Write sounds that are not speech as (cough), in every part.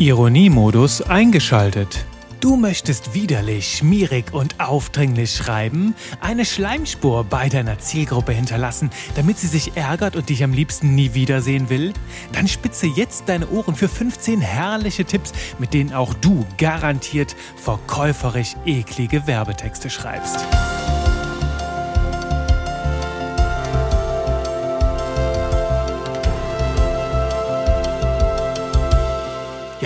Ironiemodus eingeschaltet. Du möchtest widerlich, schmierig und aufdringlich schreiben, eine Schleimspur bei deiner Zielgruppe hinterlassen, damit sie sich ärgert und dich am liebsten nie wiedersehen will? Dann spitze jetzt deine Ohren für 15 herrliche Tipps, mit denen auch du garantiert verkäuferisch eklige Werbetexte schreibst.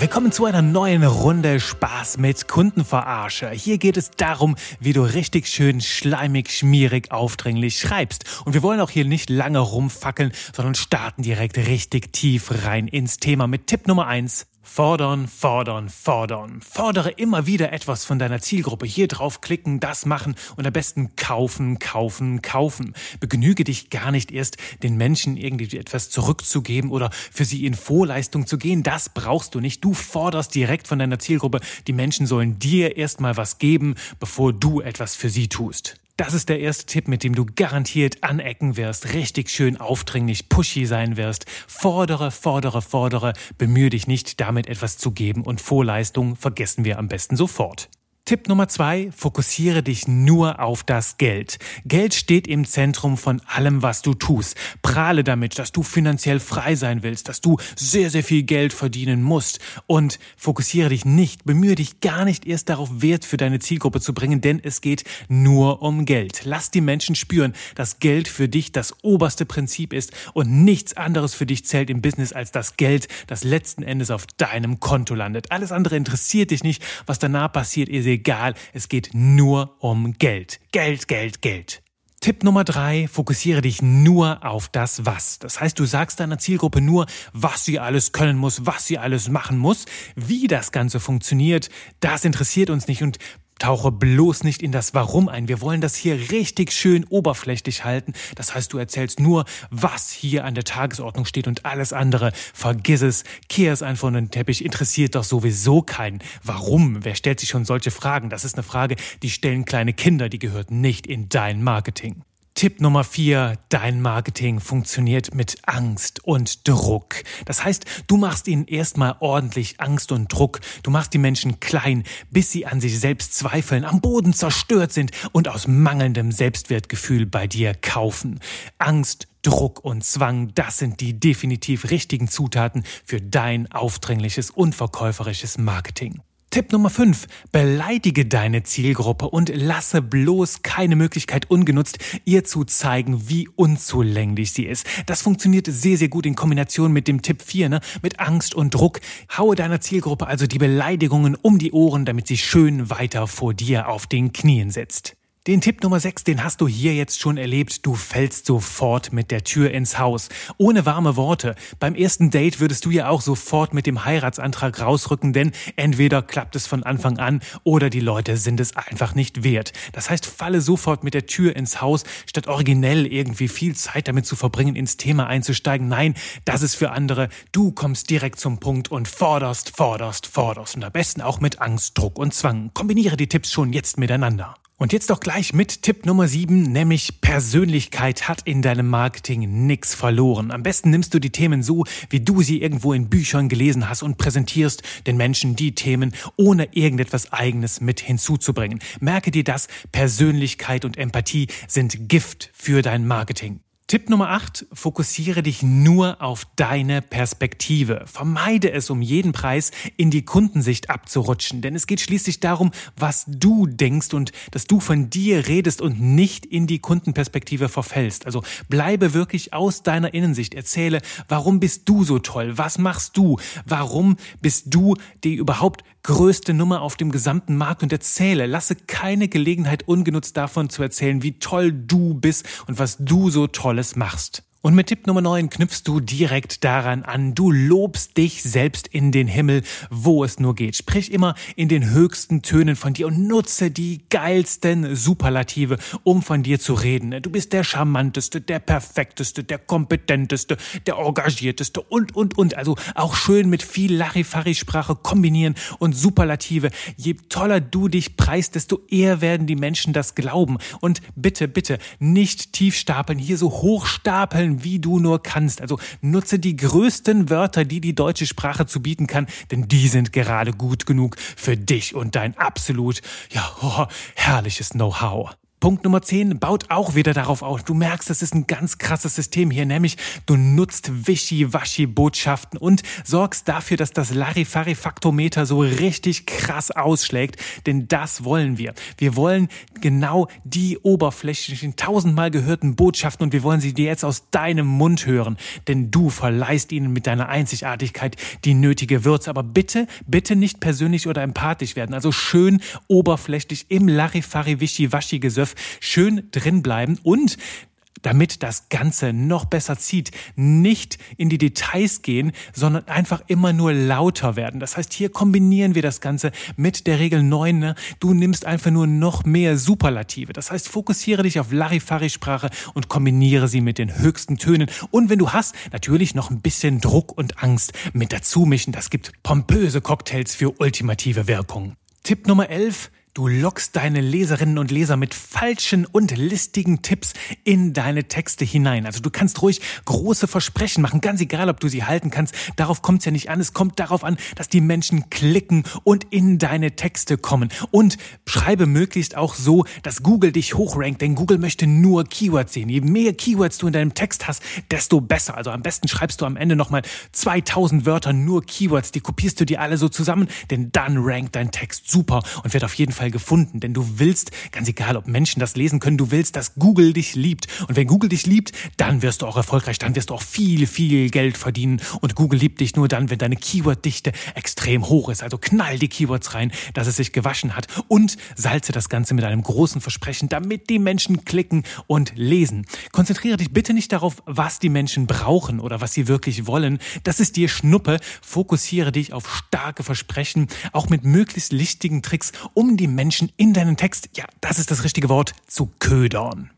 Willkommen zu einer neuen Runde Spaß mit Kundenverarsche. Hier geht es darum, wie du richtig schön schleimig, schmierig, aufdringlich schreibst. Und wir wollen auch hier nicht lange rumfackeln, sondern starten direkt richtig tief rein ins Thema mit Tipp Nummer eins. Fordern, fordern, fordern. Fordere immer wieder etwas von deiner Zielgruppe. Hier draufklicken, das machen und am besten kaufen, kaufen, kaufen. Begnüge dich gar nicht erst, den Menschen irgendwie etwas zurückzugeben oder für sie in Vorleistung zu gehen. Das brauchst du nicht. Du forderst direkt von deiner Zielgruppe. Die Menschen sollen dir erstmal was geben, bevor du etwas für sie tust. Das ist der erste Tipp, mit dem du garantiert anecken wirst, richtig schön aufdringlich, pushy sein wirst. Fordere, fordere, fordere, bemühe dich nicht, damit etwas zu geben und Vorleistung vergessen wir am besten sofort. Tipp Nummer zwei, fokussiere dich nur auf das Geld. Geld steht im Zentrum von allem, was du tust. Prahle damit, dass du finanziell frei sein willst, dass du sehr, sehr viel Geld verdienen musst und fokussiere dich nicht, bemühe dich gar nicht erst darauf, Wert für deine Zielgruppe zu bringen, denn es geht nur um Geld. Lass die Menschen spüren, dass Geld für dich das oberste Prinzip ist und nichts anderes für dich zählt im Business als das Geld, das letzten Endes auf deinem Konto landet. Alles andere interessiert dich nicht, was danach passiert, ihr egal, es geht nur um Geld. Geld, Geld, Geld. Tipp Nummer drei, fokussiere dich nur auf das Was. Das heißt, du sagst deiner Zielgruppe nur, was sie alles können muss, was sie alles machen muss. Wie das Ganze funktioniert, das interessiert uns nicht und Tauche bloß nicht in das Warum ein. Wir wollen das hier richtig schön oberflächlich halten. Das heißt, du erzählst nur, was hier an der Tagesordnung steht und alles andere. Vergiss es, kehr es einfach unter den Teppich. Interessiert doch sowieso keinen. Warum? Wer stellt sich schon solche Fragen? Das ist eine Frage, die stellen kleine Kinder, die gehört nicht in dein Marketing. Tipp Nummer vier, dein Marketing funktioniert mit Angst und Druck. Das heißt, du machst ihnen erstmal ordentlich Angst und Druck. Du machst die Menschen klein, bis sie an sich selbst zweifeln, am Boden zerstört sind und aus mangelndem Selbstwertgefühl bei dir kaufen. Angst, Druck und Zwang, das sind die definitiv richtigen Zutaten für dein aufdringliches und verkäuferisches Marketing. Tipp Nummer 5. Beleidige deine Zielgruppe und lasse bloß keine Möglichkeit ungenutzt, ihr zu zeigen, wie unzulänglich sie ist. Das funktioniert sehr, sehr gut in Kombination mit dem Tipp 4, ne? mit Angst und Druck. Haue deiner Zielgruppe also die Beleidigungen um die Ohren, damit sie schön weiter vor dir auf den Knien sitzt. Den Tipp Nummer 6, den hast du hier jetzt schon erlebt. Du fällst sofort mit der Tür ins Haus. Ohne warme Worte. Beim ersten Date würdest du ja auch sofort mit dem Heiratsantrag rausrücken, denn entweder klappt es von Anfang an oder die Leute sind es einfach nicht wert. Das heißt, falle sofort mit der Tür ins Haus, statt originell irgendwie viel Zeit damit zu verbringen, ins Thema einzusteigen. Nein, das ist für andere. Du kommst direkt zum Punkt und forderst, forderst, forderst. Und am besten auch mit Angst, Druck und Zwang. Kombiniere die Tipps schon jetzt miteinander. Und jetzt doch gleich mit Tipp Nummer 7, nämlich Persönlichkeit hat in deinem Marketing nichts verloren. Am besten nimmst du die Themen so, wie du sie irgendwo in Büchern gelesen hast und präsentierst den Menschen die Themen, ohne irgendetwas eigenes mit hinzuzubringen. Merke dir das, Persönlichkeit und Empathie sind Gift für dein Marketing. Tipp Nummer 8, fokussiere dich nur auf deine Perspektive. Vermeide es um jeden Preis, in die Kundensicht abzurutschen, denn es geht schließlich darum, was du denkst und dass du von dir redest und nicht in die Kundenperspektive verfällst. Also bleibe wirklich aus deiner Innensicht. Erzähle, warum bist du so toll? Was machst du? Warum bist du die überhaupt größte Nummer auf dem gesamten Markt und erzähle, lasse keine Gelegenheit ungenutzt davon zu erzählen, wie toll du bist und was du so Tolles machst. Und mit Tipp Nummer 9 knüpfst du direkt daran an. Du lobst dich selbst in den Himmel, wo es nur geht. Sprich immer in den höchsten Tönen von dir und nutze die geilsten Superlative, um von dir zu reden. Du bist der charmanteste, der perfekteste, der kompetenteste, der engagierteste und, und, und. Also auch schön mit viel Larifari-Sprache kombinieren und Superlative. Je toller du dich preist, desto eher werden die Menschen das glauben. Und bitte, bitte nicht tief stapeln, hier so hoch stapeln verstellen, wie du nur kannst. Also nutze die größten Wörter, die die deutsche Sprache zu bieten kann, denn die sind gerade gut genug für dich und dein absolut, ja, oh, (laughs) herrliches Know-how. Punkt Nummer 10 baut auch wieder darauf auf. Du merkst, das ist ein ganz krasses System hier, nämlich du nutzt Wischi-Waschi-Botschaften und sorgst dafür, dass das Larifari-Faktometer so richtig krass ausschlägt, denn das wollen wir. Wir wollen genau die oberflächlichen, tausendmal gehörten Botschaften und wir wollen sie dir jetzt aus deinem Mund hören, denn du verleihst ihnen mit deiner Einzigartigkeit die nötige Würze. Aber bitte, bitte nicht persönlich oder empathisch werden. Also schön oberflächlich im Larifari-Wischi-Waschi-Gesöff schön drin bleiben und damit das Ganze noch besser zieht, nicht in die Details gehen, sondern einfach immer nur lauter werden. Das heißt, hier kombinieren wir das Ganze mit der Regel 9. Ne? Du nimmst einfach nur noch mehr Superlative. Das heißt, fokussiere dich auf Larifari-Sprache und kombiniere sie mit den höchsten Tönen. Und wenn du hast, natürlich noch ein bisschen Druck und Angst mit dazu mischen. Das gibt pompöse Cocktails für ultimative Wirkung. Tipp Nummer 11 Du lockst deine Leserinnen und Leser mit falschen und listigen Tipps in deine Texte hinein. Also du kannst ruhig große Versprechen machen, ganz egal, ob du sie halten kannst. Darauf kommt es ja nicht an. Es kommt darauf an, dass die Menschen klicken und in deine Texte kommen. Und schreibe möglichst auch so, dass Google dich hochrankt, denn Google möchte nur Keywords sehen. Je mehr Keywords du in deinem Text hast, desto besser. Also am besten schreibst du am Ende nochmal 2000 Wörter nur Keywords. Die kopierst du dir alle so zusammen, denn dann rankt dein Text super und wird auf jeden Fall Fall gefunden, denn du willst, ganz egal ob Menschen das lesen können, du willst, dass Google dich liebt. Und wenn Google dich liebt, dann wirst du auch erfolgreich, dann wirst du auch viel, viel Geld verdienen. Und Google liebt dich nur dann, wenn deine Keyworddichte extrem hoch ist. Also knall die Keywords rein, dass es sich gewaschen hat und salze das Ganze mit einem großen Versprechen, damit die Menschen klicken und lesen. Konzentriere dich bitte nicht darauf, was die Menschen brauchen oder was sie wirklich wollen. Das ist dir Schnuppe. Fokussiere dich auf starke Versprechen, auch mit möglichst lichtigen Tricks, um die Menschen in deinen Text, ja, das ist das richtige Wort, zu ködern.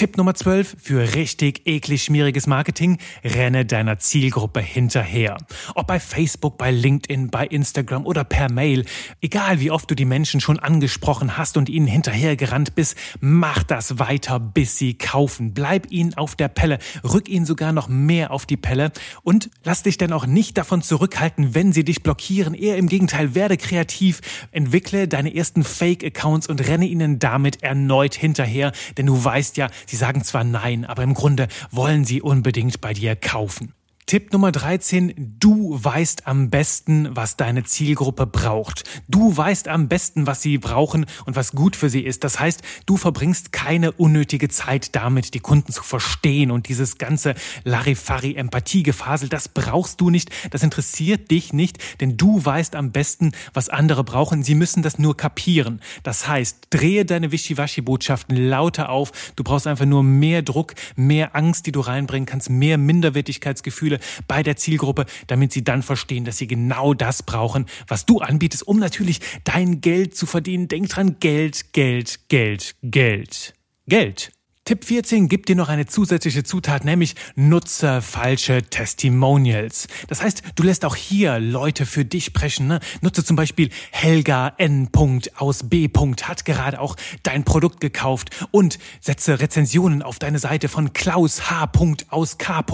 Tipp Nummer 12 für richtig eklig schmieriges Marketing. Renne deiner Zielgruppe hinterher. Ob bei Facebook, bei LinkedIn, bei Instagram oder per Mail. Egal wie oft du die Menschen schon angesprochen hast und ihnen hinterhergerannt bist, mach das weiter, bis sie kaufen. Bleib ihnen auf der Pelle. Rück ihnen sogar noch mehr auf die Pelle. Und lass dich dann auch nicht davon zurückhalten, wenn sie dich blockieren. Eher im Gegenteil, werde kreativ. Entwickle deine ersten Fake-Accounts und renne ihnen damit erneut hinterher. Denn du weißt ja, Sie sagen zwar nein, aber im Grunde wollen sie unbedingt bei dir kaufen. Tipp Nummer 13. Du weißt am besten, was deine Zielgruppe braucht. Du weißt am besten, was sie brauchen und was gut für sie ist. Das heißt, du verbringst keine unnötige Zeit damit, die Kunden zu verstehen und dieses ganze Larifari-Empathiegefasel, das brauchst du nicht. Das interessiert dich nicht, denn du weißt am besten, was andere brauchen. Sie müssen das nur kapieren. Das heißt, drehe deine Wischiwaschi-Botschaften lauter auf. Du brauchst einfach nur mehr Druck, mehr Angst, die du reinbringen kannst, mehr Minderwertigkeitsgefühle bei der Zielgruppe, damit sie dann verstehen, dass sie genau das brauchen, was du anbietest, um natürlich dein Geld zu verdienen. Denk dran, Geld, Geld, Geld, Geld, Geld. Tipp 14 gibt dir noch eine zusätzliche Zutat, nämlich nutze falsche Testimonials. Das heißt, du lässt auch hier Leute für dich sprechen. Ne? Nutze zum Beispiel Helga N. aus B. hat gerade auch dein Produkt gekauft und setze Rezensionen auf deine Seite von Klaus H. aus K.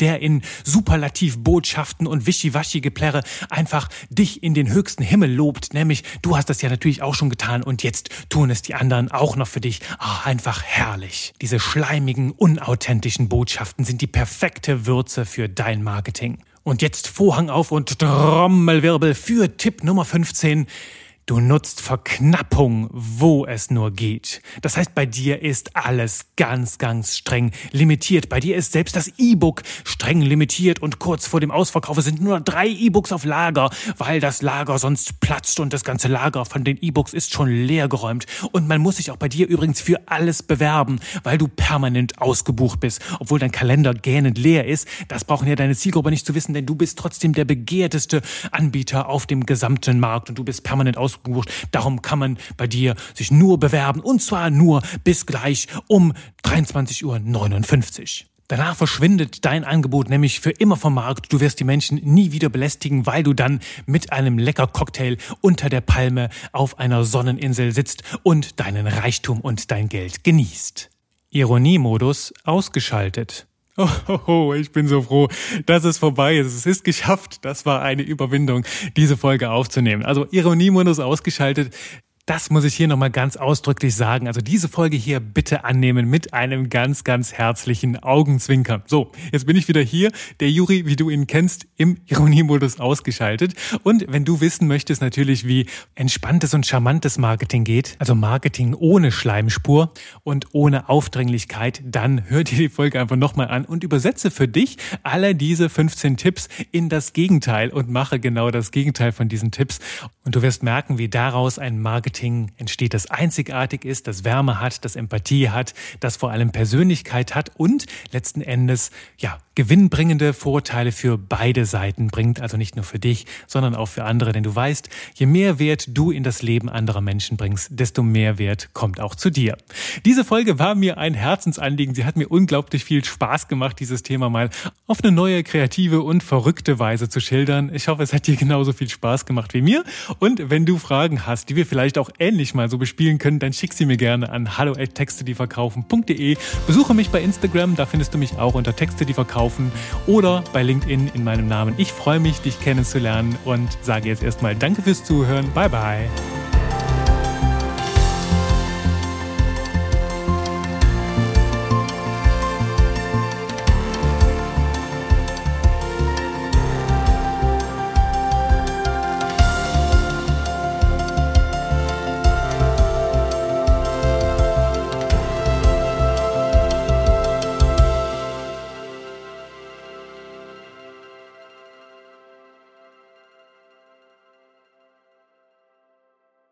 der in Superlativbotschaften und Wischiwaschi-Geplärre einfach dich in den höchsten Himmel lobt. Nämlich, du hast das ja natürlich auch schon getan und jetzt tun es die anderen auch noch für dich. Ah, einfach herrlich. Diese schleimigen, unauthentischen Botschaften sind die perfekte Würze für dein Marketing. Und jetzt Vorhang auf und Trommelwirbel für Tipp Nummer 15. Du nutzt Verknappung, wo es nur geht. Das heißt, bei dir ist alles ganz, ganz streng limitiert. Bei dir ist selbst das E-Book streng limitiert und kurz vor dem Ausverkauf sind nur drei E-Books auf Lager, weil das Lager sonst platzt und das ganze Lager von den E-Books ist schon leergeräumt. Und man muss sich auch bei dir übrigens für alles bewerben, weil du permanent ausgebucht bist, obwohl dein Kalender gähnend leer ist. Das brauchen ja deine Zielgruppe nicht zu wissen, denn du bist trotzdem der begehrteste Anbieter auf dem gesamten Markt und du bist permanent ausgebucht ausgebucht. Darum kann man bei dir sich nur bewerben und zwar nur bis gleich um 23.59 Uhr. Danach verschwindet dein Angebot nämlich für immer vom Markt. Du wirst die Menschen nie wieder belästigen, weil du dann mit einem lecker Cocktail unter der Palme auf einer Sonneninsel sitzt und deinen Reichtum und dein Geld genießt. Ironiemodus ausgeschaltet. Oh, oh, oh, ich bin so froh, dass es vorbei ist. Es ist geschafft. Das war eine Überwindung, diese Folge aufzunehmen. Also Ironiemodus ausgeschaltet. Das muss ich hier nochmal ganz ausdrücklich sagen. Also diese Folge hier bitte annehmen mit einem ganz, ganz herzlichen Augenzwinkern. So, jetzt bin ich wieder hier, der Juri, wie du ihn kennst, im Ironiemodus ausgeschaltet. Und wenn du wissen möchtest natürlich, wie entspanntes und charmantes Marketing geht, also Marketing ohne Schleimspur und ohne Aufdringlichkeit, dann hör dir die Folge einfach nochmal an und übersetze für dich alle diese 15 Tipps in das Gegenteil und mache genau das Gegenteil von diesen Tipps. Und du wirst merken, wie daraus ein Marketing Marketing entsteht, das einzigartig ist, das Wärme hat, das Empathie hat, das vor allem Persönlichkeit hat und letzten Endes, ja, gewinnbringende Vorteile für beide Seiten bringt, also nicht nur für dich, sondern auch für andere. Denn du weißt, je mehr Wert du in das Leben anderer Menschen bringst, desto mehr Wert kommt auch zu dir. Diese Folge war mir ein Herzensanliegen. Sie hat mir unglaublich viel Spaß gemacht, dieses Thema mal auf eine neue, kreative und verrückte Weise zu schildern. Ich hoffe, es hat dir genauso viel Spaß gemacht wie mir. Und wenn du Fragen hast, die wir vielleicht auch ähnlich mal so bespielen können, dann schick sie mir gerne an hallo@texte, Besuche mich bei Instagram, da findest du mich auch unter Texte, die verkaufen kaufen oder bei LinkedIn in meinem Namen. Ich freue mich, dich kennenzulernen und sage jetzt erstmal Danke fürs Zuhören. Bye bye.